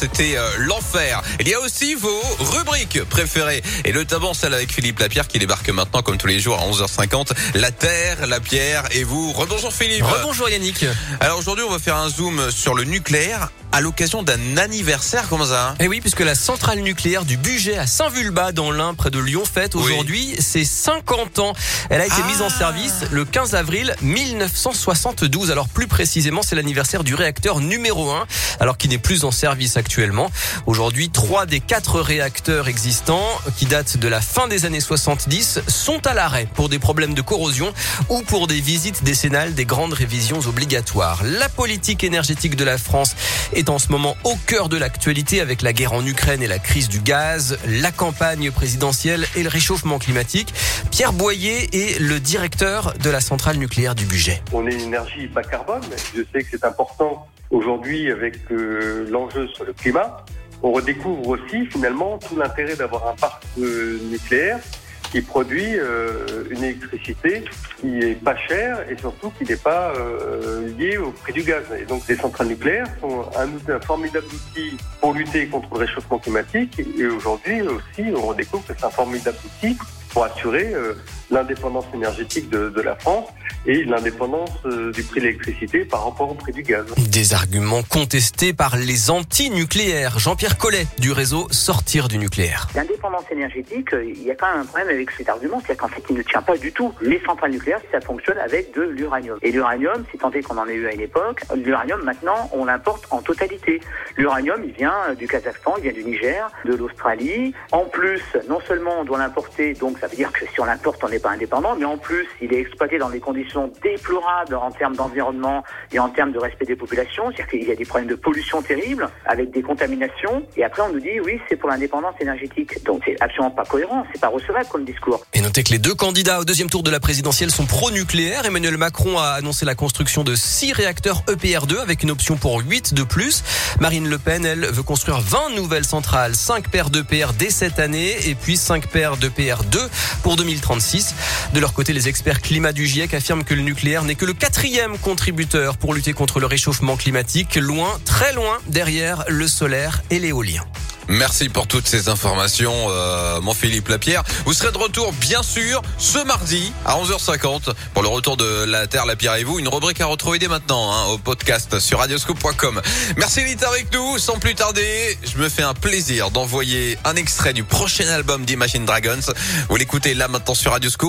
c'était euh, l'enfer. Il y a aussi vos rubriques préférées. Et notamment celle avec Philippe Lapierre qui débarque maintenant comme tous les jours à 11h50. La Terre, la Pierre et vous. Rebonjour Philippe. Rebonjour Yannick. Alors aujourd'hui, on va faire un zoom sur le nucléaire à l'occasion d'un anniversaire. Comment ça Eh oui, puisque la centrale nucléaire du budget à Saint-Vulbas dans l'Ain, près de Lyon, fête aujourd'hui ses 50 ans. Elle a été mise en Ah. service le 15 avril 1972. Alors plus précisément, c'est l'anniversaire du réacteur numéro 1, alors qui n'est plus en service actuellement. Aujourd'hui, trois des quatre réacteurs existants, qui datent de la fin des années 70, sont à l'arrêt pour des problèmes de corrosion ou pour des visites décennales des grandes révisions obligatoires. La politique énergétique de la France est en ce moment au cœur de l'actualité avec la guerre en Ukraine et la crise du gaz, la campagne présidentielle et le réchauffement climatique. Pierre Boyer est le directeur de la centrale nucléaire du budget. On est une énergie bas carbone. Je sais que c'est important aujourd'hui avec euh, l'enjeu sur le climat. On redécouvre aussi finalement tout l'intérêt d'avoir un parc euh, nucléaire qui produit euh, une électricité qui est pas chère et surtout qui n'est pas euh, liée au prix du gaz. Et donc les centrales nucléaires sont un, formidable outil pour lutter contre le réchauffement climatique et aujourd'hui aussi on redécouvre que c'est un formidable outil pour assurer euh, l'indépendance énergétique de la France et l'indépendance euh, du prix de l'électricité par rapport au prix du gaz. Des arguments contestés par les anti-nucléaires. Jean-Pierre Collet du réseau Sortir du nucléaire. L'indépendance énergétique, euh, il y a quand même un problème avec cet argument, c'est qu'en fait, il ne tient pas du tout. Les centrales nucléaires, ça fonctionne avec de l'uranium. Et l'uranium, si tant est qu'on en ait eu à une époque, l'uranium, maintenant, on l'importe en totalité. L'uranium, il vient euh, du Kazakhstan, il vient du Niger, de l'Australie. En plus, non seulement on doit l'importer, donc ça veut dire que si on l'importe, on n'est pas indépendant, mais en plus, il est exploité dans des conditions déplorables en termes d'environnement et en termes de respect des populations. C'est-à-dire qu'il y a des problèmes de pollution terribles, avec des contaminations. Et après, on nous dit, oui, c'est pour l'indépendance énergétique. Donc, c'est absolument pas cohérent, c'est pas recevable comme discours. Et notez que les deux candidats au deuxième tour de la présidentielle sont pro-nucléaires. Emmanuel Macron a annoncé la construction de six réacteurs EPR2 avec une option pour 8 de plus. Marine Le Pen, elle, veut construire 20 nouvelles centrales, 5 paires d'EPR dès cette année et puis 5 paires d'EPR2 pour 2036. De leur côté, les experts climat du GIEC affirment que le nucléaire n'est que le quatrième contributeur pour lutter contre le réchauffement climatique, loin, très loin derrière le solaire et l'éolien. Merci pour toutes ces informations, euh, mon Philippe Lapierre. Vous serez de retour, bien sûr, ce mardi à 11h50 pour le retour de la Terre, la Pierre et vous. Une rubrique à retrouver dès maintenant hein, au podcast sur radioscope.com. Merci d'être avec nous. Sans plus tarder, je me fais un plaisir d'envoyer un extrait du prochain album d'Imagine Dragons. Vous l'écoutez là maintenant sur Radioscope.